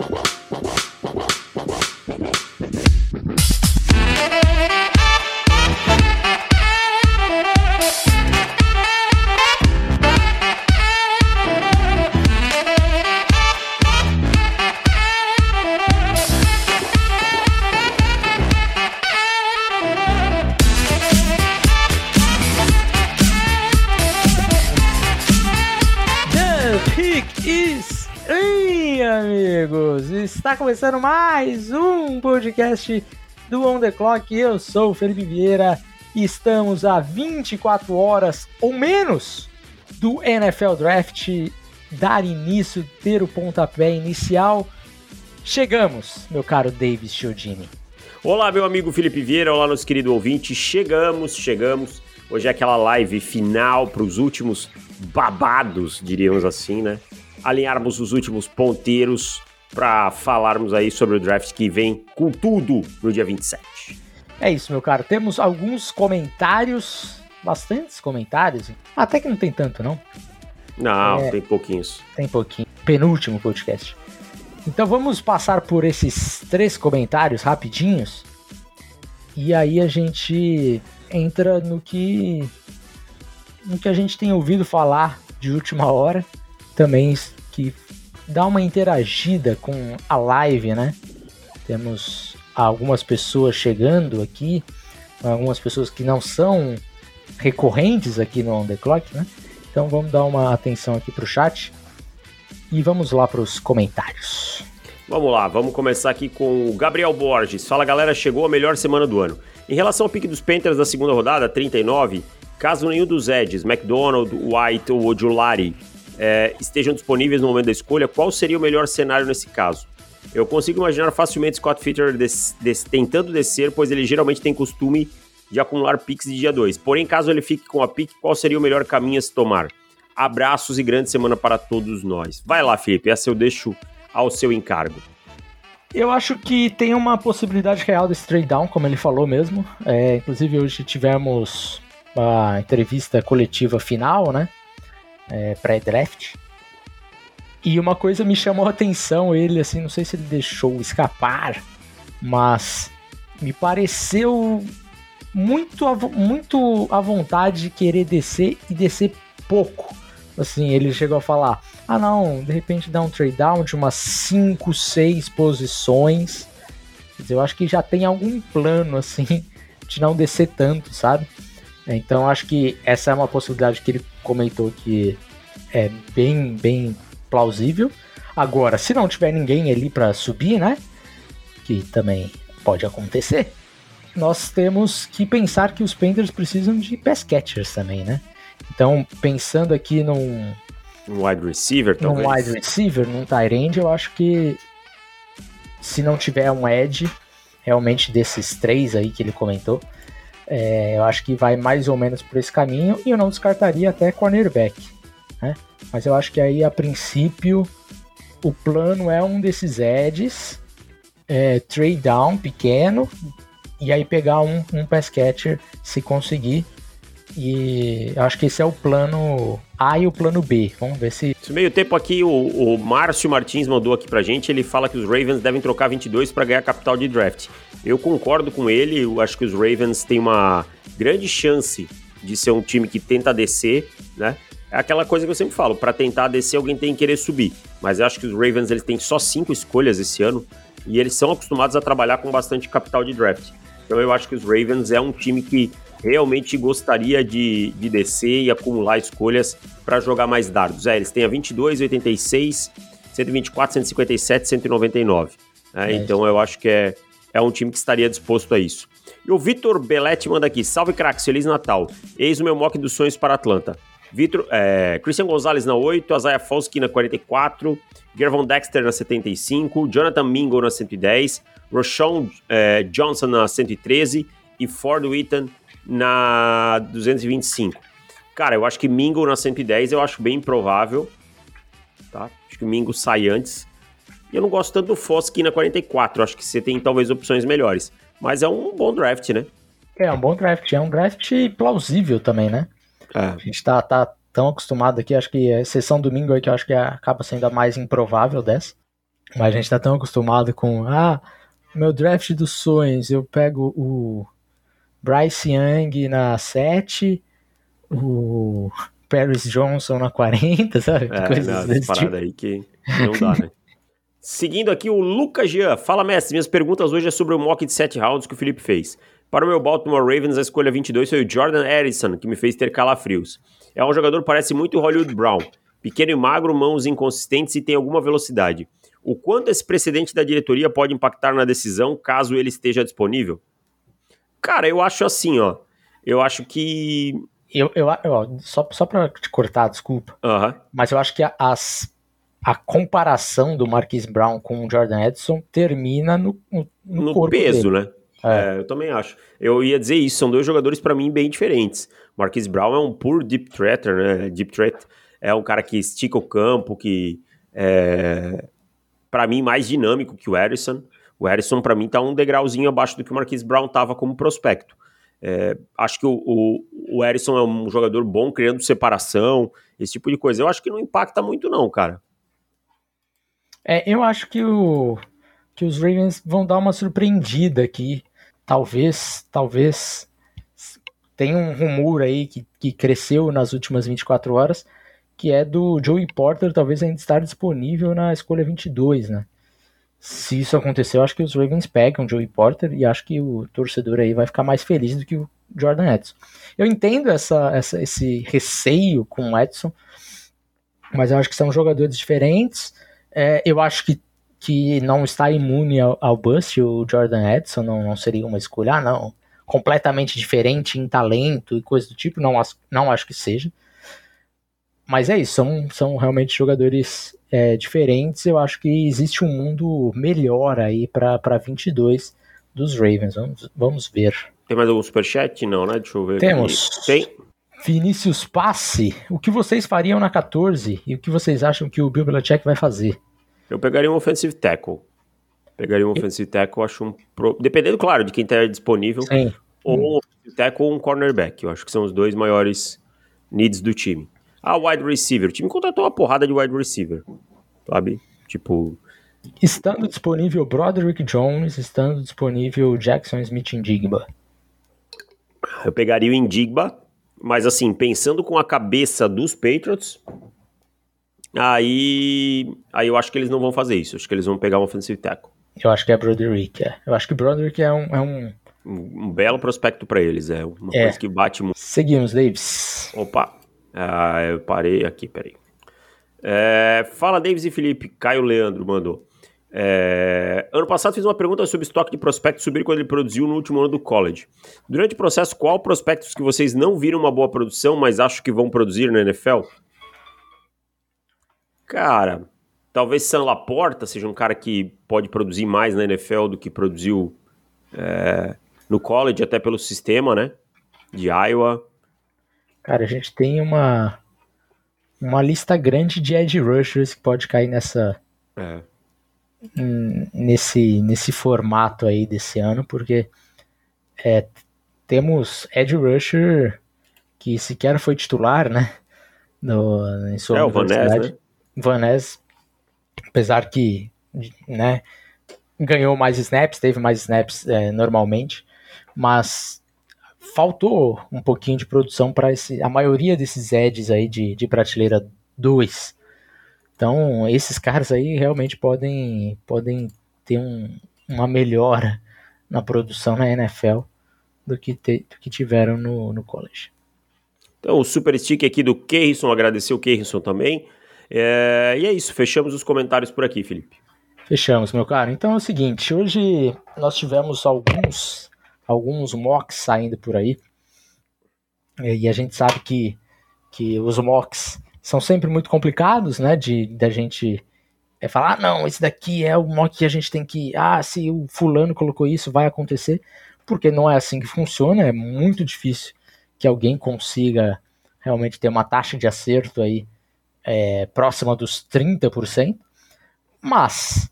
Está começando mais um podcast do On The Clock. Eu sou o Felipe Vieira e estamos a 24 horas ou menos do NFL Draft dar início, ter o pontapé inicial. Chegamos, meu caro Davis Chiodini. Olá, meu amigo Felipe Vieira, olá, nosso querido ouvinte. Chegamos, chegamos. Hoje é aquela live final para os últimos babados, diríamos assim, né? Alinharmos os últimos ponteiros para falarmos aí sobre o draft que vem com tudo no dia 27. É isso, meu caro. Temos alguns comentários, bastantes comentários. Até que não tem tanto, não. Não, é, tem pouquinhos. Tem pouquinho. Penúltimo podcast. Então vamos passar por esses três comentários rapidinhos. E aí a gente entra no que no que a gente tem ouvido falar de última hora, também que dar uma interagida com a live, né? Temos algumas pessoas chegando aqui, algumas pessoas que não são recorrentes aqui no On The Clock, né? Então vamos dar uma atenção aqui para o chat e vamos lá para os comentários. Vamos lá, vamos começar aqui com o Gabriel Borges. Fala galera, chegou a melhor semana do ano. Em relação ao pique dos Panthers da segunda rodada, 39, caso nenhum dos Eds, McDonald, White ou Ojulari é, estejam disponíveis no momento da escolha, qual seria o melhor cenário nesse caso? Eu consigo imaginar facilmente Scott Fitter des, des, tentando descer, pois ele geralmente tem costume de acumular picks de dia 2. Porém, caso ele fique com a pick, qual seria o melhor caminho a se tomar? Abraços e grande semana para todos nós. Vai lá, Felipe, essa eu deixo ao seu encargo. Eu acho que tem uma possibilidade real desse trade down, como ele falou mesmo. É, inclusive, hoje tivemos a entrevista coletiva final, né? É, pré-draft. E uma coisa me chamou a atenção, ele assim, não sei se ele deixou escapar, mas me pareceu muito muito à vontade de querer descer e descer pouco. Assim, ele chegou a falar: "Ah, não, de repente dá um trade down de umas 5, 6 posições". Quer dizer, eu acho que já tem algum plano assim de não descer tanto, sabe? Então acho que essa é uma possibilidade que ele comentou que é bem, bem plausível. Agora, se não tiver ninguém ali para subir, né? Que também pode acontecer. Nós temos que pensar que os Panthers precisam de pass catchers também, né? Então, pensando aqui num um wide receiver, talvez. Num wide receiver, num tight end, eu acho que se não tiver um edge, realmente desses três aí que ele comentou, é, eu acho que vai mais ou menos por esse caminho e eu não descartaria até cornerback, né? Mas eu acho que aí a princípio o plano é um desses edges, é, trade down pequeno e aí pegar um, um pass catcher se conseguir. E acho que esse é o plano A e o plano B. Vamos ver se. Esse meio tempo aqui, o, o Márcio Martins mandou aqui pra gente. Ele fala que os Ravens devem trocar 22 para ganhar capital de draft. Eu concordo com ele, eu acho que os Ravens têm uma grande chance de ser um time que tenta descer, né? É aquela coisa que eu sempre falo, para tentar descer alguém tem que querer subir. Mas eu acho que os Ravens eles têm só cinco escolhas esse ano e eles são acostumados a trabalhar com bastante capital de draft. Então eu acho que os Ravens é um time que realmente gostaria de, de descer e acumular escolhas para jogar mais dardos. É, eles têm a 22, 86, 124, 157, 199. Né? É então eu acho que é, é um time que estaria disposto a isso. E o Vitor Belletti manda aqui: Salve craques, Feliz Natal. Eis o meu mock dos sonhos para Atlanta. Vitor, é, Christian Gonzalez na 8, Isaiah Foskey na 44, Gervon Dexter na 75, Jonathan Mingo na 110, Roshon é, Johnson na 113 e Ford Wheaton na 225. Cara, eu acho que Mingo na 110 eu acho bem improvável. Tá? Acho que o Mingo sai antes. E eu não gosto tanto do Foskey na 44. Acho que você tem talvez opções melhores. Mas é um bom draft, né? É um bom draft. É um draft plausível também, né? É. A gente tá, tá tão acostumado aqui, acho que a exceção domingo aí que eu acho que acaba sendo a mais improvável dessa. Mas a gente tá tão acostumado com, ah, meu draft dos sonhos, eu pego o Bryce Young na 7, o Paris Johnson na 40, sabe? É, Coisas não, desse tipo. aí que não dá, né? Seguindo aqui, o Lucas Jean. Fala, mestre. Minhas perguntas hoje é sobre o mock de 7 rounds que o Felipe fez. Para o meu Baltimore Ravens, a escolha 22 foi o Jordan Harrison, que me fez ter calafrios. É um jogador que parece muito Hollywood Brown. Pequeno e magro, mãos inconsistentes e tem alguma velocidade. O quanto esse precedente da diretoria pode impactar na decisão caso ele esteja disponível? Cara, eu acho assim, ó. Eu acho que. Eu, eu, eu só, só pra te cortar, desculpa. Mas eu acho que as, a comparação do Marquis Brown com o Jordan Edson termina no, no, no, no peso, dele. né? É. É, eu também acho. Eu ia dizer isso, são dois jogadores para mim bem diferentes. Marquis Brown é um puro deep threater, né? Deep threat é um cara que estica o campo, que é, para mim, mais dinâmico que o Harrison. O Harrison, para mim, tá um degrauzinho abaixo do que o Marquis Brown tava como prospecto. É, acho que o, o, o Harrison é um jogador bom, criando separação, esse tipo de coisa. Eu acho que não impacta muito, não, cara. É, eu acho que, o, que os Ravens vão dar uma surpreendida aqui. Talvez, talvez tem um rumor aí que, que cresceu nas últimas 24 horas que é do Joey Porter, talvez ainda estar disponível na escolha 22, né? Se isso acontecer, eu acho que os Ravens pegam o Joey Porter e acho que o torcedor aí vai ficar mais feliz do que o Jordan Edson. Eu entendo essa, essa, esse receio com o Edson, mas eu acho que são jogadores diferentes. É, eu acho que, que não está imune ao, ao bust o Jordan Edson, não, não seria uma escolha, ah, não, completamente diferente em talento e coisa do tipo, não, não acho que seja. Mas é isso, são, são realmente jogadores é, diferentes. Eu acho que existe um mundo melhor aí para 22 dos Ravens. Vamos, vamos ver. Tem mais algum superchat? Não, né? Deixa eu ver. Temos. Aqui. Tem. Vinícius Passe, o que vocês fariam na 14 e o que vocês acham que o Bill Belichick vai fazer? Eu pegaria um offensive tackle. Pegaria um offensive tackle, acho um. Pro... Dependendo, claro, de quem está disponível. Sim. Ou um offensive tackle ou um cornerback. Eu acho que são os dois maiores needs do time. Ah, wide receiver. O time contratou uma porrada de wide receiver. Sabe? Tipo. Estando disponível Broderick Jones, estando disponível Jackson Smith Indigba. Eu pegaria o Indigba, mas assim, pensando com a cabeça dos Patriots, aí, aí eu acho que eles não vão fazer isso. Acho que eles vão pegar um offensive tackle. Eu acho que é Broderick, é. Eu acho que Broderick é um... É um... um, belo prospecto para eles, é uma é. coisa que bate muito. Seguimos, Davis. Opa, ah, eu parei aqui, peraí. É, fala, Davis e Felipe. Caio Leandro mandou. É, ano passado fiz uma pergunta sobre estoque de prospectos subir quando ele produziu no último ano do college. Durante o processo, qual prospectos que vocês não viram uma boa produção, mas acham que vão produzir na NFL? Cara, talvez Sam Laporta seja um cara que pode produzir mais na NFL do que produziu é, no college, até pelo sistema, né? De Iowa. Cara, a gente tem uma uma lista grande de edge rushers que pode cair nessa é. nesse nesse formato aí desse ano, porque é, temos edge rusher que sequer foi titular, né? No, em sua é. O Van Ness, né? apesar que né, ganhou mais snaps, teve mais snaps é, normalmente, mas faltou um pouquinho de produção para a maioria desses edges aí de, de prateleira 2. Então, esses caras aí realmente podem, podem ter um, uma melhora na produção na NFL do que, te, do que tiveram no, no college. Então, o super stick aqui do Keirson, agradecer o Keirson também. É, e é isso, fechamos os comentários por aqui, Felipe. Fechamos, meu caro. Então é o seguinte, hoje nós tivemos alguns alguns mocks saindo por aí. E a gente sabe que, que os mocks são sempre muito complicados, né? De da gente é falar, ah, não, esse daqui é o mock que a gente tem que, ah, se o fulano colocou isso, vai acontecer, porque não é assim que funciona, é muito difícil que alguém consiga realmente ter uma taxa de acerto aí é, próxima dos 30%, mas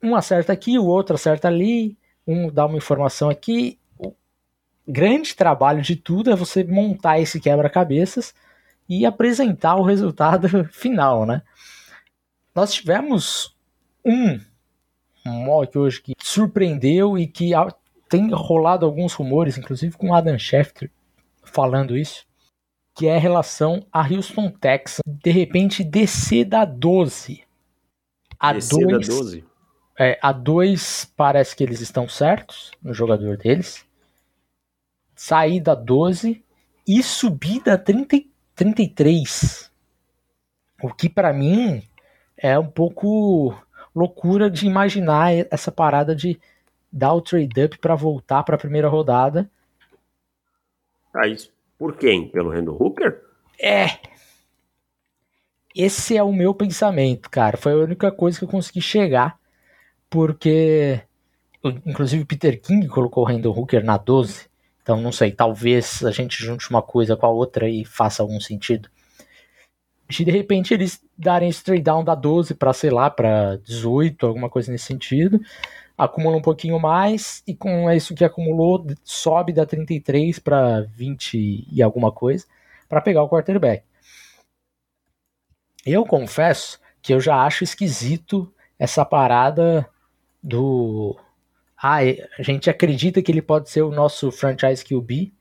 um acerta aqui, o outro acerta ali, um dá uma informação aqui. O grande trabalho de tudo é você montar esse quebra-cabeças e apresentar o resultado final, né? nós tivemos um, mock hoje que surpreendeu e que tem rolado alguns rumores, inclusive com Adam Schefter falando isso, que é a relação a Houston Texans de repente descer da 12. A descer 2, da 12? É, a 2 parece que eles estão certos no jogador deles. Sair da 12 e subir da 30, 33. O que para mim é um pouco loucura de imaginar essa parada de dar o trade up para voltar para a primeira rodada. Mas por quem? Pelo Randall Hooker? É. Esse é o meu pensamento, cara. Foi a única coisa que eu consegui chegar, porque inclusive Peter King colocou o Randall Hooker na 12. Então não sei, talvez a gente junte uma coisa com a outra e faça algum sentido. De repente eles darem trade down da 12 para sei lá, para 18, alguma coisa nesse sentido acumula um pouquinho mais e com isso que acumulou sobe da 33 para 20 e alguma coisa para pegar o quarterback. Eu confesso que eu já acho esquisito essa parada do ah, a gente acredita que ele pode ser o nosso franchise QB.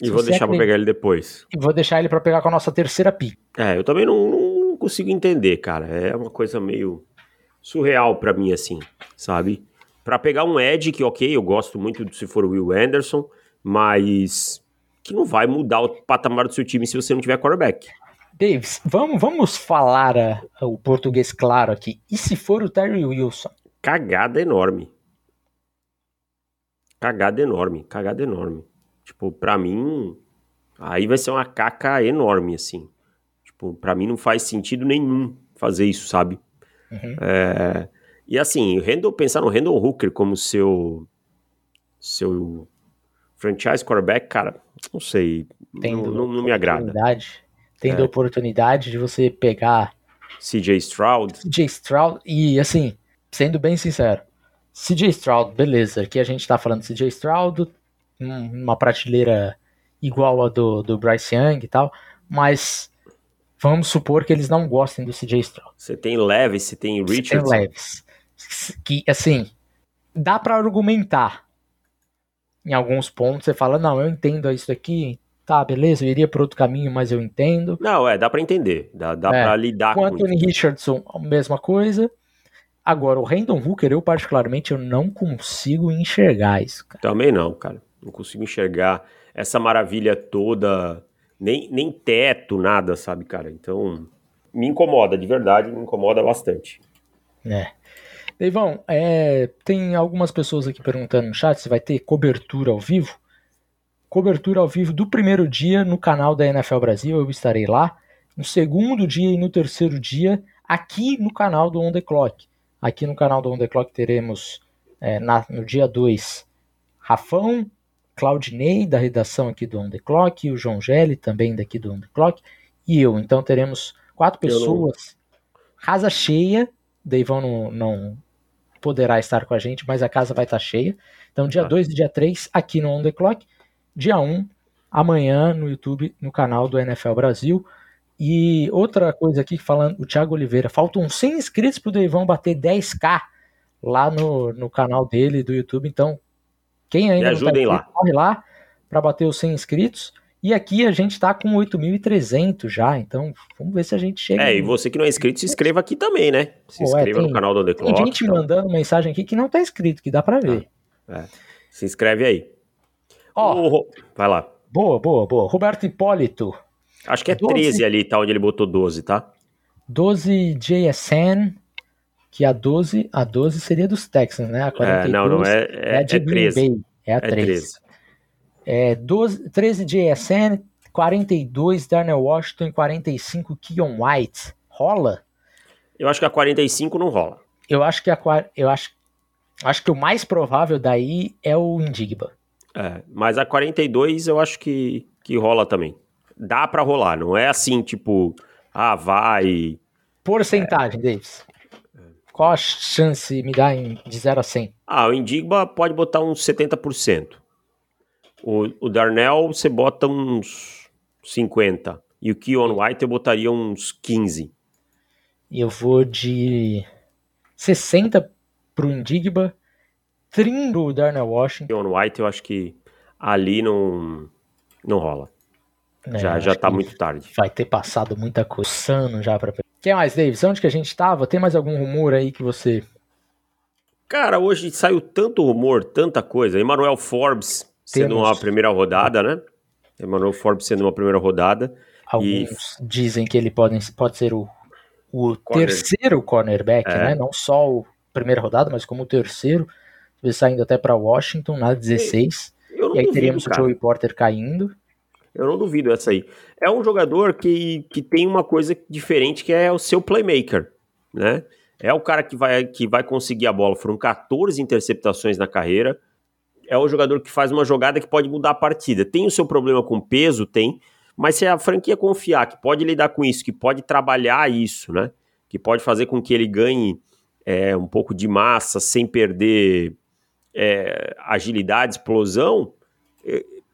E vou deixar para pegar ele depois. E vou deixar ele para pegar com a nossa terceira pick. É, eu também não, não consigo entender, cara. É uma coisa meio surreal para mim assim, sabe? para pegar um Ed, que ok, eu gosto muito se for o Will Anderson, mas que não vai mudar o patamar do seu time se você não tiver quarterback. Davis, vamos, vamos falar uh, o português claro aqui. E se for o Terry Wilson? Cagada enorme. Cagada enorme, cagada enorme. Tipo, pra mim, aí vai ser uma caca enorme, assim. Tipo, pra mim não faz sentido nenhum fazer isso, sabe? Uhum. É, e assim, Randall, pensar no Randall Hooker como seu seu franchise quarterback, cara, não sei, tendo não, não, me agrada. Tendo é. oportunidade de você pegar CJ Stroud. CJ Stroud, e assim, sendo bem sincero, CJ Stroud, beleza, aqui a gente tá falando de CJ Stroud, uma prateleira igual a do, do Bryce Young e tal, mas vamos supor que eles não gostem do CJ Stroud. Você tem Levis, você tem Richardson. Você tem Levis que, assim, dá para argumentar em alguns pontos. Você fala, não, eu entendo isso aqui, tá, beleza, eu iria por outro caminho, mas eu entendo. Não, é, dá para entender, dá, dá é, para lidar com, com Anthony isso. Richardson, a mesma coisa. Agora, o Randon Hooker, eu particularmente, eu não consigo enxergar isso, cara. Também não, cara. Não consigo enxergar essa maravilha toda, nem, nem teto, nada, sabe, cara? Então, me incomoda, de verdade, me incomoda bastante. É. Deivão, é, tem algumas pessoas aqui perguntando no chat se vai ter cobertura ao vivo. Cobertura ao vivo do primeiro dia no canal da NFL Brasil, eu estarei lá. No segundo dia e no terceiro dia, aqui no canal do On The Clock. Aqui no canal do On The Clock teremos é, na, no dia 2 Rafão, Claudinei, da redação aqui do On The Clock, o João Gelli, também daqui do On The Clock, e eu. Então teremos quatro pessoas, casa cheia. Deivão não, não, poderá estar com a gente, mas a casa vai estar cheia. Então, dia 2 ah. e dia 3, aqui no On The Clock. Dia 1, um, amanhã no YouTube, no canal do NFL Brasil. E outra coisa aqui, falando, o Thiago Oliveira, faltam 100 inscritos pro Deivão bater 10k lá no, no canal dele do YouTube. Então, quem ainda Me não tá lá. corre lá para bater os 100 inscritos. E aqui a gente está com 8.300 já, então vamos ver se a gente chega. É, e você que não é inscrito, se inscreva aqui também, né? Se Pô, inscreva é, tem, no canal do The Clock. Tem gente então. mandando mensagem aqui que não está inscrito, que dá para ver. Ah, é. Se inscreve aí. Ó, oh, vai lá. Boa, boa, boa. Roberto Hipólito. Acho que é 12, 13 ali, tá? Onde ele botou 12, tá? 12 JSN, que a 12, a 12 seria dos Texans, né? A 42 é, não, não, é, é, é, de é 13. Bay, é a 13. É 13. É, 12, 13 de ESN, 42 Darnell Washington e 45 Keon White. Rola? Eu acho que a 45 não rola. Eu acho que a eu acho, acho que o mais provável daí é o Indigba. É, mas a 42 eu acho que, que rola também. Dá para rolar, não é assim, tipo, ah, vai. Porcentagem, é. Davis. Qual a chance me dá em, de 0 a 100? Ah, o Indigba pode botar uns 70%. O, o Darnell você bota uns 50. E o Keon White eu botaria uns 15. Eu vou de 60 pro Indigba, 30 pro Darnell Washington. John White, eu acho que ali não, não rola. É, já já tá muito tarde. Vai ter passado muita coisa. Sano já pra. Quem mais, Davis? Onde que a gente tava? Tem mais algum rumor aí que você. Cara, hoje saiu tanto rumor, tanta coisa. Emmanuel Forbes sendo Temos... uma primeira rodada, né? Emmanuel Forbes sendo uma primeira rodada. Alguns e... dizem que ele pode, pode ser o, o Corner. terceiro cornerback, é. né? Não só o primeira rodada, mas como o terceiro. Saindo até para Washington na 16. e aí duvido, teríamos cara. o Joey Porter caindo. Eu não duvido essa aí. É um jogador que, que tem uma coisa diferente que é o seu playmaker, né? É o cara que vai, que vai conseguir a bola. Foram 14 interceptações na carreira. É o jogador que faz uma jogada que pode mudar a partida. Tem o seu problema com peso? Tem. Mas se a franquia confiar que pode lidar com isso, que pode trabalhar isso, né? Que pode fazer com que ele ganhe é, um pouco de massa sem perder é, agilidade, explosão,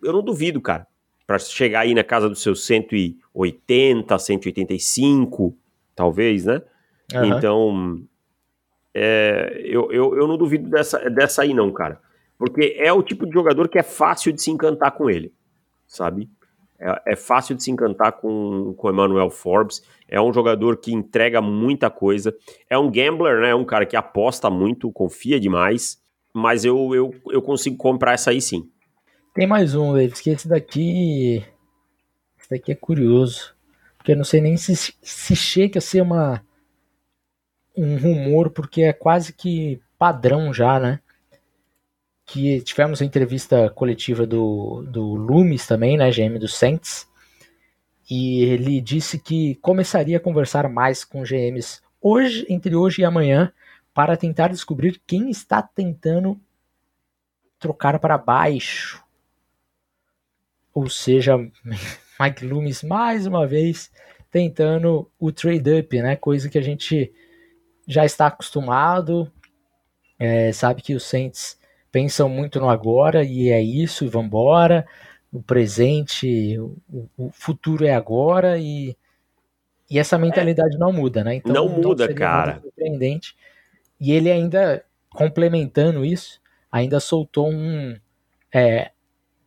eu não duvido, cara para chegar aí na casa dos seus 180, 185, talvez, né? Uhum. Então, é, eu, eu, eu não duvido dessa, dessa aí, não, cara. Porque é o tipo de jogador que é fácil de se encantar com ele, sabe? É, é fácil de se encantar com o Emmanuel Forbes. É um jogador que entrega muita coisa. É um gambler, né? É um cara que aposta muito, confia demais. Mas eu, eu, eu consigo comprar essa aí sim. Tem mais um, Davis, que esse daqui. Esse daqui é curioso. Porque eu não sei nem se, se chega a ser uma, um rumor, porque é quase que padrão já, né? Que tivemos a entrevista coletiva do, do Loomis também, né? GM do Saints. E ele disse que começaria a conversar mais com GMs hoje, entre hoje e amanhã, para tentar descobrir quem está tentando trocar para baixo ou seja, Mike Loomis mais uma vez tentando o trade up, né? Coisa que a gente já está acostumado. É, sabe que os Saints pensam muito no agora e é isso, e vambora. O presente, o, o futuro é agora e, e essa mentalidade é, não muda, né? Então, não muda, cara. Surpreendente. E ele ainda, complementando isso, ainda soltou um. É,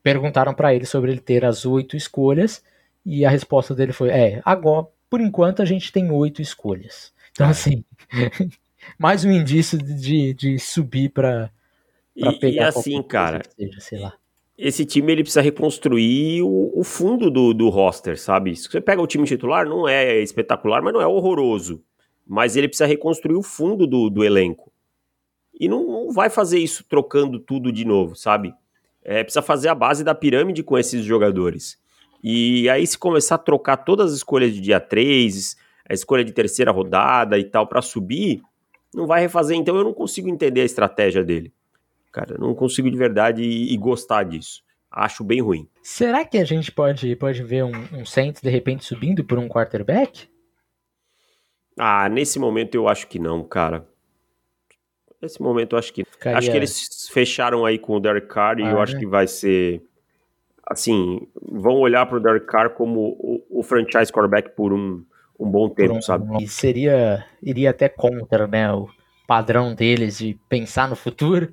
perguntaram para ele sobre ele ter as oito escolhas e a resposta dele foi: é, agora, por enquanto a gente tem oito escolhas. Então, assim, mais um indício de, de subir para pegar. E assim, cara, seja, sei lá. Esse time ele precisa reconstruir o, o fundo do, do roster, sabe? Se você pega o time titular, não é espetacular, mas não é horroroso. Mas ele precisa reconstruir o fundo do, do elenco. E não, não vai fazer isso trocando tudo de novo, sabe? É, precisa fazer a base da pirâmide com esses jogadores. E aí, se começar a trocar todas as escolhas de dia 3, a escolha de terceira rodada e tal, para subir, não vai refazer. Então, eu não consigo entender a estratégia dele. Cara, não consigo de verdade e, e gostar disso. Acho bem ruim. Será que a gente pode, pode ver um, um Saints de repente subindo por um quarterback? Ah, nesse momento eu acho que não, cara. Nesse momento, eu acho que. Ficaria... Acho que eles fecharam aí com o Derek Carr e ah, eu acho que vai ser. Assim, vão olhar para o Derek Carr como o, o, franchise quarterback por um, um bom tempo, um, sabe? E seria. iria até contra, né? O padrão deles de pensar no futuro.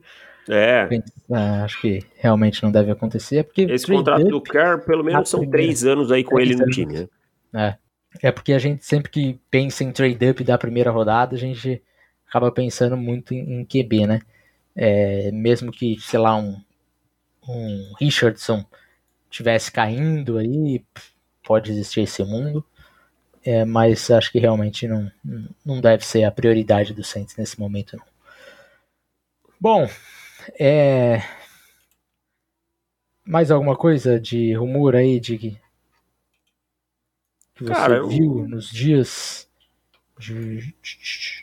É. Ah, acho que realmente não deve acontecer. Porque Esse contrato do Carr, pelo menos, são primeira, três anos aí com ele no anos. time, né? É. É porque a gente sempre que pensa em trade up da primeira rodada, a gente acaba pensando muito em, em QB, né? É, mesmo que, sei lá, um, um Richardson tivesse caindo aí, pode existir esse mundo, é, mas acho que realmente não, não deve ser a prioridade do Saints nesse momento. Não. Bom, é... mais alguma coisa de rumor aí de que, você Cara, viu eu... nos dias de,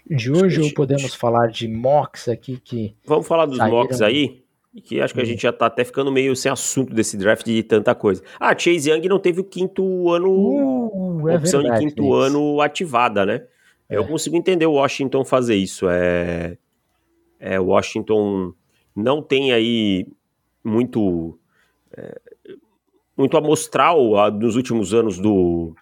de hoje ou podemos falar de mocks aqui que. Vamos falar dos saíram... mocks aí? Que acho que a gente já tá até ficando meio sem assunto desse draft de tanta coisa. Ah, Chase Young não teve o quinto ano. Uh, é opção verdade, de quinto isso. ano ativada, né? É. Eu consigo entender o Washington fazer isso. É, é Washington não tem aí muito. É, muito amostral nos últimos anos do,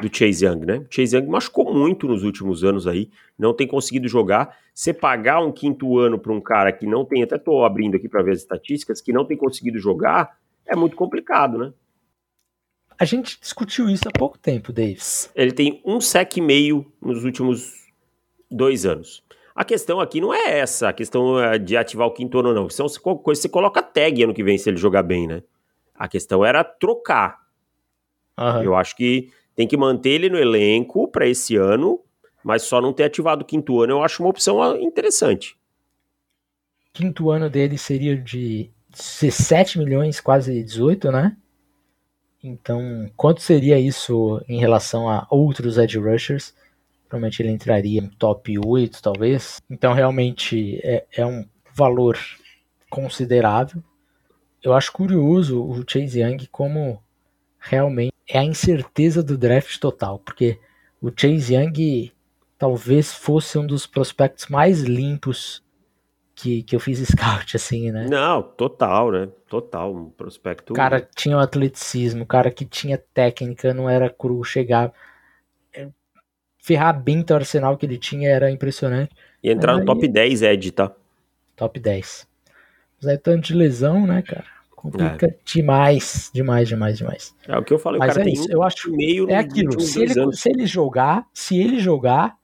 do Chase Young, né? O Chase Young machucou muito nos últimos anos aí, não tem conseguido jogar. Você pagar um quinto ano para um cara que não tem, até tô abrindo aqui para ver as estatísticas, que não tem conseguido jogar, é muito complicado, né? A gente discutiu isso há pouco tempo, Davis. Ele tem um sec e meio nos últimos dois anos. A questão aqui não é essa, a questão é de ativar o quinto ano, não. São coisa, você coloca tag ano que vem se ele jogar bem, né? A questão era trocar. Uhum. Eu acho que tem que manter ele no elenco para esse ano, mas só não ter ativado o quinto ano eu acho uma opção ah, interessante. Quinto ano dele seria de 17 milhões, quase 18, né? Então, quanto seria isso em relação a outros edge rushers? Provavelmente ele entraria no top 8, talvez. Então, realmente é, é um valor considerável. Eu acho curioso o Chase Young como realmente é a incerteza do draft total, porque o Chase Young talvez fosse um dos prospectos mais limpos que, que eu fiz scout, assim, né? Não, total, né? Total, um prospecto. O cara tinha o um atleticismo, o cara que tinha técnica, não era cru, chegar. É, ferramenta arsenal que ele tinha era impressionante. E entrar no top 10, Ed, tá? Top 10. Mas aí tanto de lesão, né, cara? Complica é. demais, demais, demais, demais. É o que eu falei, Mas o cara é tem isso, eu acho meio é aquilo. Se ele, se ele jogar, se ele jogar,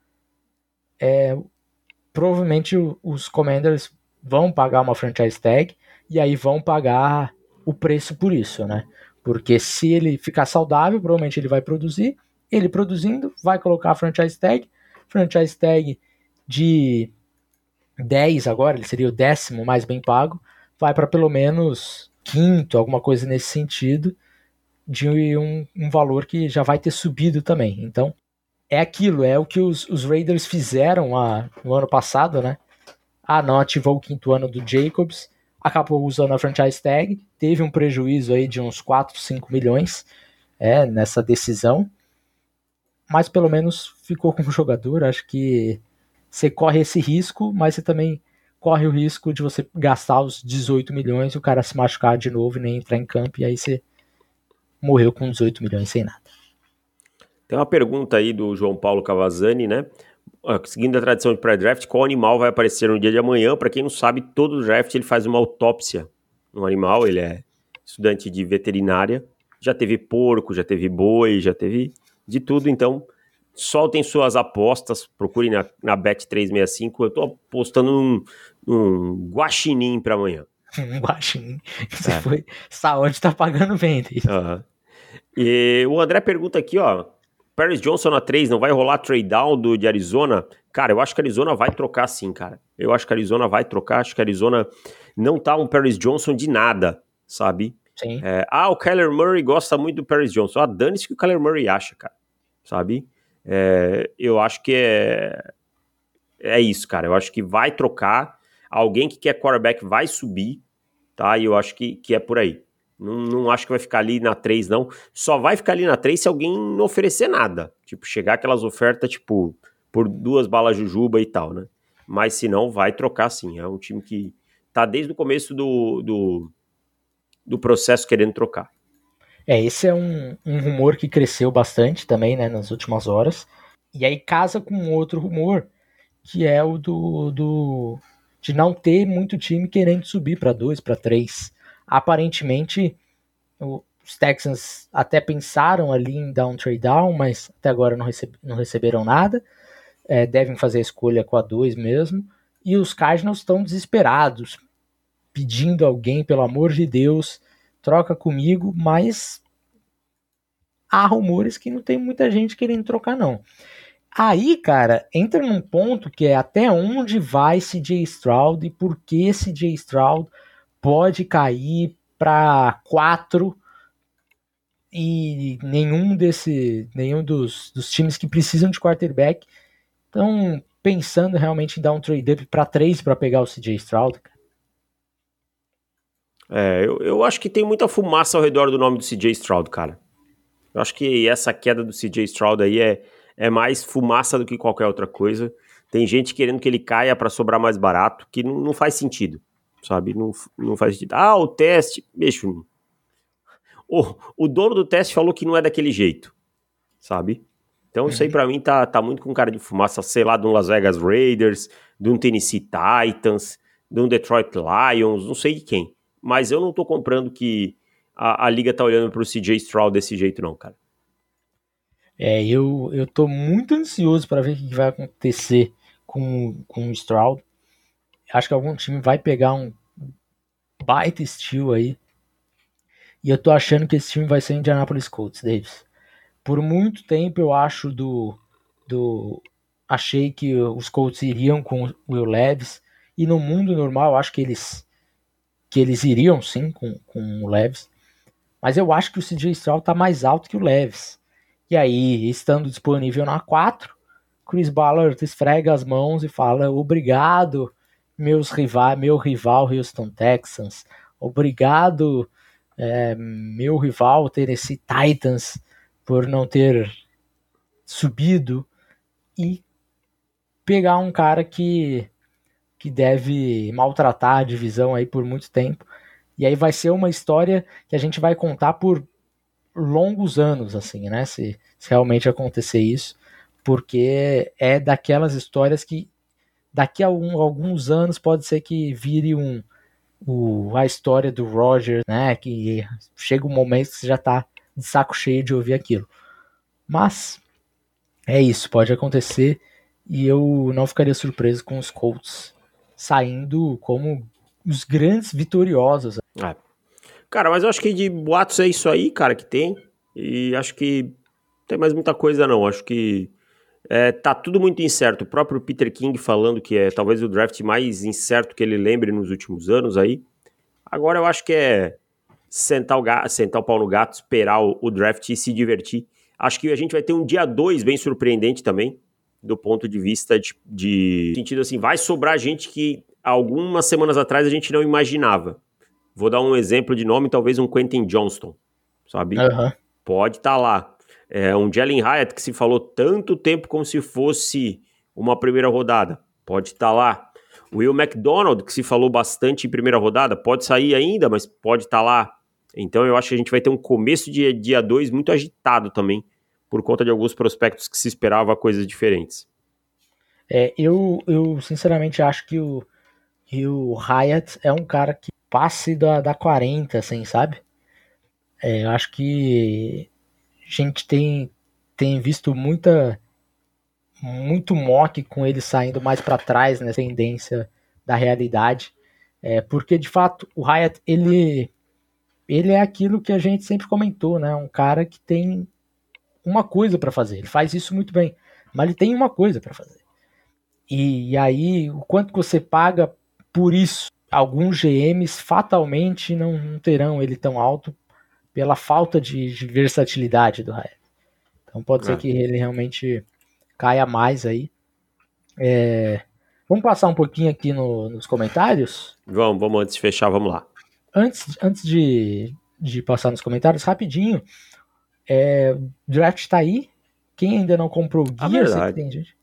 é, provavelmente os Commanders vão pagar uma franchise tag e aí vão pagar o preço por isso, né? Porque se ele ficar saudável, provavelmente ele vai produzir. Ele produzindo, vai colocar a franchise tag. Franchise tag de 10 agora, ele seria o décimo mais bem pago. Vai para pelo menos quinto, alguma coisa nesse sentido, de um, um, valor que já vai ter subido também. Então, é aquilo, é o que os, os Raiders fizeram a, no ano passado, né? Ah, não ativou o quinto ano do Jacobs, acabou usando a franchise tag, teve um prejuízo aí de uns 4, 5 milhões é, nessa decisão, mas pelo menos ficou com o jogador. Acho que você corre esse risco, mas você também corre o risco de você gastar os 18 milhões e o cara se machucar de novo e nem entrar em campo, e aí você morreu com 18 milhões sem nada. Tem uma pergunta aí do João Paulo Cavazzani, né? Seguindo a tradição de pré-draft, qual animal vai aparecer no dia de amanhã? Para quem não sabe, todo draft ele faz uma autópsia no animal, ele é estudante de veterinária, já teve porco, já teve boi, já teve de tudo, então soltem suas apostas, procurem na, na Bet365, eu tô apostando num, um guaxinim para amanhã. Um guaxinim. Você é. foi. Saúde tá pagando bem. Uhum. E o André pergunta aqui, ó. Paris Johnson na 3, não vai rolar trade down do, de Arizona? Cara, eu acho que a Arizona vai trocar sim, cara. Eu acho que a Arizona vai trocar, acho que a Arizona não tá um Paris Johnson de nada, sabe? Sim. É, ah, o Kyler Murray gosta muito do Paris Johnson. Ah, dane-se que o Kyler Murray acha, cara, sabe? É, eu acho que é, é isso, cara. Eu acho que vai trocar alguém que quer quarterback vai subir, tá? E eu acho que, que é por aí. Não, não acho que vai ficar ali na 3, não. Só vai ficar ali na 3 se alguém não oferecer nada. Tipo, chegar aquelas ofertas, tipo, por duas balas jujuba e tal, né? Mas se não, vai trocar sim. É um time que tá desde o começo do, do, do processo querendo trocar. É, esse é um, um rumor que cresceu bastante também, né, nas últimas horas. E aí casa com outro rumor, que é o do, do de não ter muito time querendo subir para dois, para três. Aparentemente, os Texans até pensaram ali em dar um trade down, mas até agora não, receb não receberam nada. É, devem fazer a escolha com a 2 mesmo. E os Cardinals estão desesperados, pedindo alguém, pelo amor de Deus, troca comigo, mas há rumores que não tem muita gente querendo trocar, não. Aí, cara, entra num ponto que é até onde vai CJ Stroud e por que CJ Stroud pode cair para quatro e nenhum desse, nenhum dos, dos times que precisam de quarterback estão pensando realmente em dar um trade up para três para pegar o CJ Stroud. É, eu, eu acho que tem muita fumaça ao redor do nome do CJ Stroud, cara. Eu acho que essa queda do CJ Stroud aí é é mais fumaça do que qualquer outra coisa. Tem gente querendo que ele caia para sobrar mais barato, que não, não, faz sentido, sabe? Não, não faz sentido. Ah, o teste, bicho. O, o dono do teste falou que não é daquele jeito, sabe? Então isso aí pra mim tá, tá muito com cara de fumaça, sei lá, de um Las Vegas Raiders, de um Tennessee Titans, de um Detroit Lions, não sei de quem. Mas eu não tô comprando que a, a liga tá olhando pro CJ Stroud desse jeito não, cara. É, eu, eu tô muito ansioso para ver o que vai acontecer com, com o Stroud. Acho que algum time vai pegar um baita estilo aí. E eu tô achando que esse time vai ser Indianapolis Colts, Davis. Por muito tempo eu acho do. do achei que os Colts iriam com o Will Levis. E no mundo normal acho que eles. que eles iriam sim com, com o Levis. Mas eu acho que o CJ Stroud tá mais alto que o Levis. E aí, estando disponível na 4, Chris Ballard esfrega as mãos e fala: Obrigado, meus rivais, meu rival Houston Texans. Obrigado, é, meu rival Tennessee Titans, por não ter subido. E pegar um cara que, que deve maltratar a divisão aí por muito tempo. E aí vai ser uma história que a gente vai contar por longos anos, assim, né? Se, se realmente acontecer isso, porque é daquelas histórias que daqui a um, alguns anos pode ser que vire um o, a história do Roger, né? Que chega um momento que você já tá de saco cheio de ouvir aquilo. Mas é isso, pode acontecer e eu não ficaria surpreso com os Colts saindo como os grandes vitoriosos. É, Cara, mas eu acho que de boatos é isso aí, cara, que tem. E acho que não tem mais muita coisa, não. Acho que é, tá tudo muito incerto. O próprio Peter King falando que é talvez o draft mais incerto que ele lembre nos últimos anos aí. Agora eu acho que é sentar o, gato, sentar o pau no gato, esperar o, o draft e se divertir. Acho que a gente vai ter um dia 2 bem surpreendente também, do ponto de vista de, de sentido assim, vai sobrar gente que algumas semanas atrás a gente não imaginava. Vou dar um exemplo de nome, talvez um Quentin Johnston, sabe? Uhum. Pode estar tá lá. É um Jalen Hyatt que se falou tanto tempo como se fosse uma primeira rodada. Pode estar tá lá. Will McDonald, que se falou bastante em primeira rodada, pode sair ainda, mas pode estar tá lá. Então eu acho que a gente vai ter um começo de dia 2 muito agitado também, por conta de alguns prospectos que se esperava coisas diferentes. É, eu, eu sinceramente acho que o, que o Hyatt é um cara que passe da, da 40, assim, sabe? É, eu acho que a gente tem, tem visto muita muito mock com ele saindo mais para trás nessa né, tendência da realidade, é, porque de fato o Hyatt ele ele é aquilo que a gente sempre comentou, né? Um cara que tem uma coisa para fazer, ele faz isso muito bem, mas ele tem uma coisa para fazer. E, e, aí o quanto que você paga por isso alguns GMs fatalmente não, não, terão ele tão alto pela falta de, de versatilidade do Hayek. Então pode é. ser que ele realmente caia mais aí. É, vamos passar um pouquinho aqui no, nos comentários? Vamos, vamos antes de fechar, vamos lá. Antes, antes de, de passar nos comentários, rapidinho, é, draft está aí. Quem ainda não comprou o guia, ah, tem gente.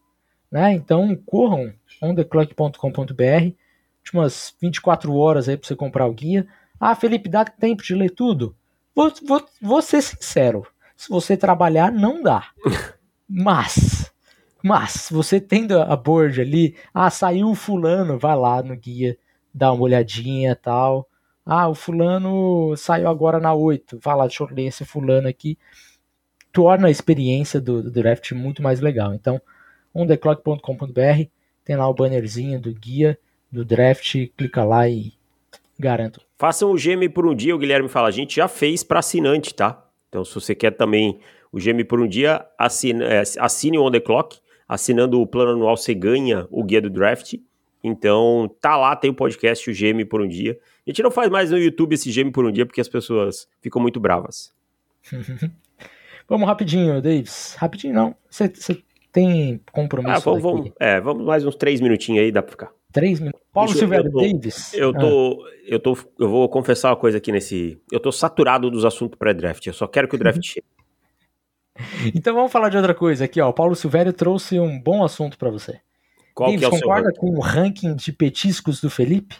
Né? Então corram ontheclock.com.br últimas 24 horas aí para você comprar o guia. Ah, Felipe, dá tempo de ler tudo? Vou, vou, vou ser sincero. Se você trabalhar, não dá. Mas, mas, você tendo a board ali, ah, saiu o fulano, vai lá no guia, dá uma olhadinha tal. Ah, o fulano saiu agora na 8, vai lá, deixa eu ler esse fulano aqui. Torna a experiência do, do draft muito mais legal. Então, ontheclock.com.br tem lá o bannerzinho do guia do draft, clica lá e garanto. Façam o GM por um dia, o Guilherme fala, a gente já fez para assinante, tá? Então, se você quer também o GM por um dia, assine, é, assine o On The Clock. Assinando o plano anual, você ganha o guia do draft. Então, tá lá, tem o podcast, o GM por um dia. A gente não faz mais no YouTube esse GM por um dia, porque as pessoas ficam muito bravas. vamos rapidinho, Davis. Rapidinho não. Você tem compromisso? Ah, vamos, vamos, é, vamos mais uns três minutinhos aí, dá pra ficar. Três minutos. Paulo Silveira Davis. Eu tô, ah. eu tô, eu vou confessar uma coisa aqui nesse. Eu tô saturado dos assuntos pré-draft. Eu só quero que o draft chegue. Então vamos falar de outra coisa aqui, ó. O Paulo Silvério trouxe um bom assunto para você. Qual Davis, que é o concorda com o ranking de petiscos do Felipe?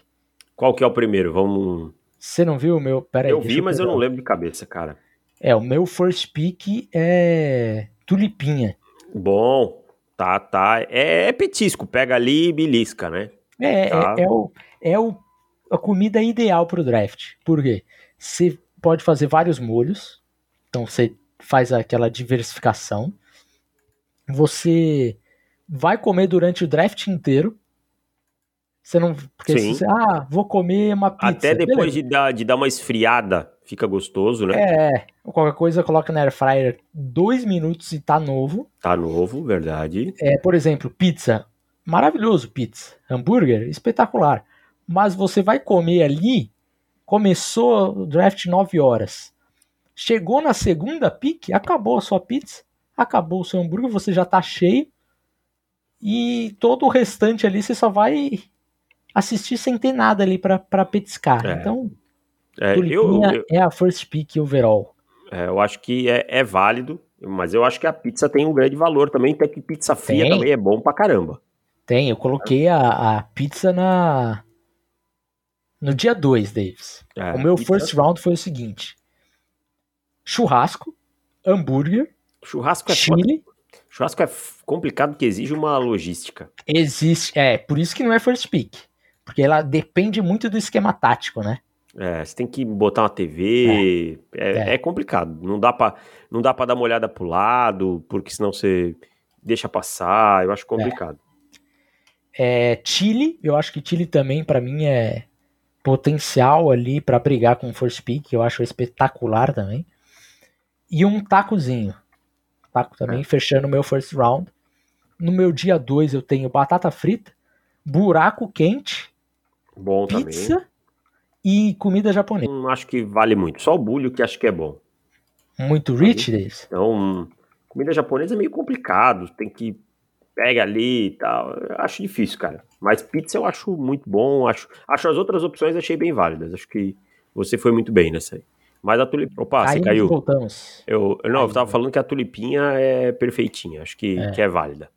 Qual que é o primeiro? Vamos. Você não viu o meu? Pera aí, eu vi, mas eu não lembro de cabeça, cara. É, o meu first pick é tulipinha. Bom, tá, tá. É, é petisco, pega ali e belisca, né? É, Tá. é, é, o, é o, a comida ideal pro draft. Por quê? Você pode fazer vários molhos, então você faz aquela diversificação. Você vai comer durante o draft inteiro. Você não. Porque Sim. você, ah, vou comer uma pizza. Até depois beleza. de dar, de dar uma esfriada, fica gostoso, né? É, qualquer coisa coloca na air fryer dois minutos e tá novo. Tá novo, verdade. É, por exemplo, pizza. Maravilhoso pizza. Hambúrguer, espetacular. Mas você vai comer ali, começou o draft 9 horas. Chegou na segunda pick, acabou a sua pizza, acabou o seu hambúrguer, você já tá cheio. E todo o restante ali você só vai assistir sem ter nada ali pra, pra petiscar. É. Então, É, eu, eu, é a first pick overall. é, eu acho que é, é válido, mas eu acho que a pizza tem um grande valor também, até que pizza fria Tem. também é bom pra caramba. Tem, eu coloquei a, a pizza na. No dia 2, Davis. É, o meu pizza- first round foi o seguinte: churrasco, hambúrguer, Churrasco é foda. chile. Churrasco é complicado porque exige uma logística. Existe. É, por isso que não é first pick. Porque ela depende muito do esquema tático, né? É, você tem que botar uma TV, é, É. é complicado. Não dá pra não dá para dar uma olhada pro lado, porque senão você deixa passar. Eu acho complicado. É, Chile, eu acho que Chile também, pra mim, é potencial ali pra brigar com o first pick. Eu acho espetacular também. E um tacozinho. Taco também, É. fechando o meu first round. No meu dia 2 eu tenho batata frita, buraco quente, Bom pizza e comida japonesa. também. Não acho que vale muito. Só o bulho que acho que é bom. Muito rich, Davis. Então, comida japonesa é meio complicado. Tem que pega ali e tal. Eu acho difícil, cara. Mas pizza eu acho muito bom. Acho, acho as outras opções achei bem válidas. Acho que você foi muito bem nessa aí. Mas a tulipinha. Opa, você Aí caiu. voltamos. Eu, eu- não, eu Aí, tava né? falando que a tulipinha é perfeitinha. Acho que é, que é válida.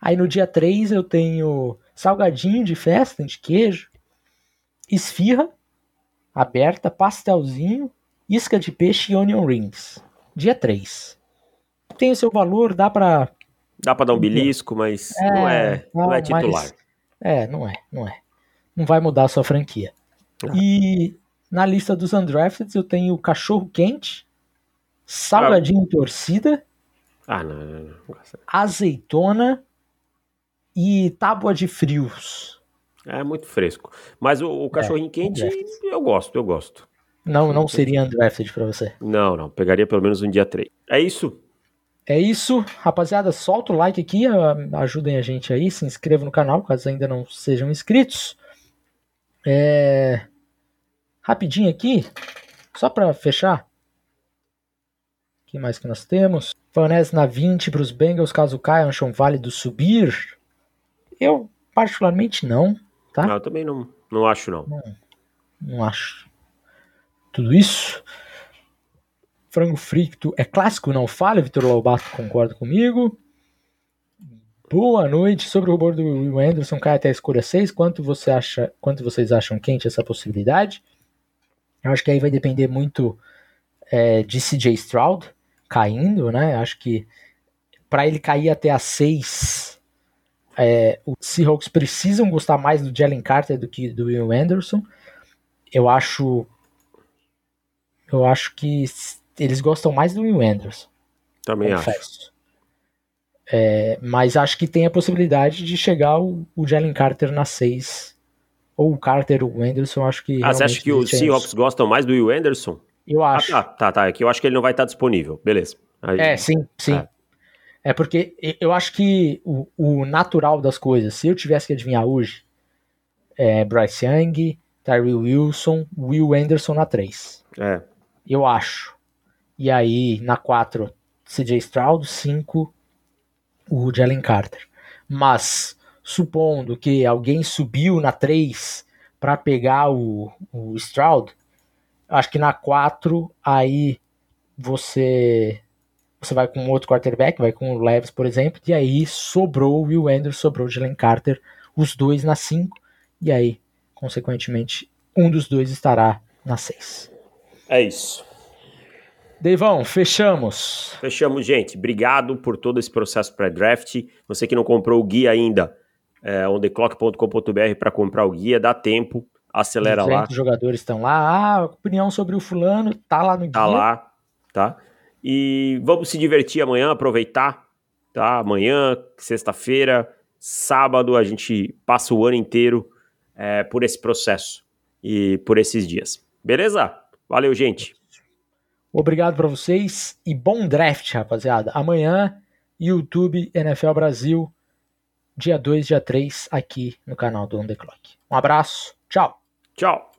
Aí no dia 3 eu tenho salgadinho de festa, de queijo, esfirra aberta, pastelzinho, isca de peixe e onion rings. Dia 3. Tem o seu valor, dá pra. Dá pra dar um belisco, mas não é, não é mas- titular. É, não é, não é. Não vai mudar a sua franquia. Ah. E na lista dos undrafted eu tenho cachorro quente, salgadinho torcida, Ah, não, não, não. azeitona e tábua de frios. É muito fresco. Mas o, o cachorrinho quente, eu gosto, eu gosto. Não, não seria undrafted pra você. Não, não. Pegaria pelo menos um dia 3. É isso? É isso, rapaziada. Solta o like aqui, a- ajudem a gente aí, se inscrevam no canal, caso ainda não sejam inscritos. É... Rapidinho aqui, só pra fechar. O que mais que nós temos? Vanessa na 20 para os Bengals, caso caiam, acham válido subir? Eu, particularmente, não, tá? Não, eu também não, não acho, não. Não acho. Tudo isso. Frango frito é clássico, não falha. Vitor Lobato concorda comigo. Boa noite. Sobre o rumor do Will Anderson cai até a escolha 6. Quanto, você acha, quanto vocês acham quente essa possibilidade? Eu acho que aí vai depender muito é, de CJ Stroud caindo, né? Acho que para ele cair até a 6, é, os Seahawks precisam gostar mais do Jalen Carter do que do Will Anderson. Eu acho. Eu acho que eles gostam mais do Will Anderson. Também acho. confesso. É, mas acho que tem a possibilidade de chegar o, o Jalen Carter na 6. Ou o Carter ou o Anderson, acho que. Ah, você acha que os Seahawks gostam mais do Will Anderson? Eu Ah, acho. tá, tá, tá. É que eu acho que ele não vai estar disponível. Beleza. Aí- É, sim, sim. É. É. porque eu acho que o, o natural das coisas, se eu tivesse que adivinhar hoje, é Bryce Young, Tyree Wilson, Will Anderson na 3. é. Eu acho. E aí, na 4, CJ Stroud, 5, o Jalen Carter. Mas, supondo que alguém subiu na 3 para pegar o, o Stroud, acho que na 4, aí você você vai com outro quarterback, vai com o Levis, por exemplo, e aí sobrou o Will Anderson, sobrou o Jalen Carter, os dois na 5, e aí, consequentemente, um dos dois estará na 6. É isso. Deivão, fechamos. Fechamos, gente. Obrigado por todo esse processo pré-draft. Você que não comprou o guia ainda, é, ontheclock.com.br para comprar o guia, dá tempo, acelera lá. Os jogadores estão lá, ah, opinião sobre o fulano, tá lá no tá guia. Tá lá, tá? E vamos se divertir amanhã, aproveitar, tá? Amanhã, sexta-feira, sábado, a gente passa o ano inteiro é, por esse processo e por esses dias. Beleza? Valeu, gente. Obrigado para vocês e bom draft, rapaziada. Amanhã, YouTube NFL Brasil, dia 2, dia 3, aqui no canal do On The Clock. Um abraço, tchau. Tchau.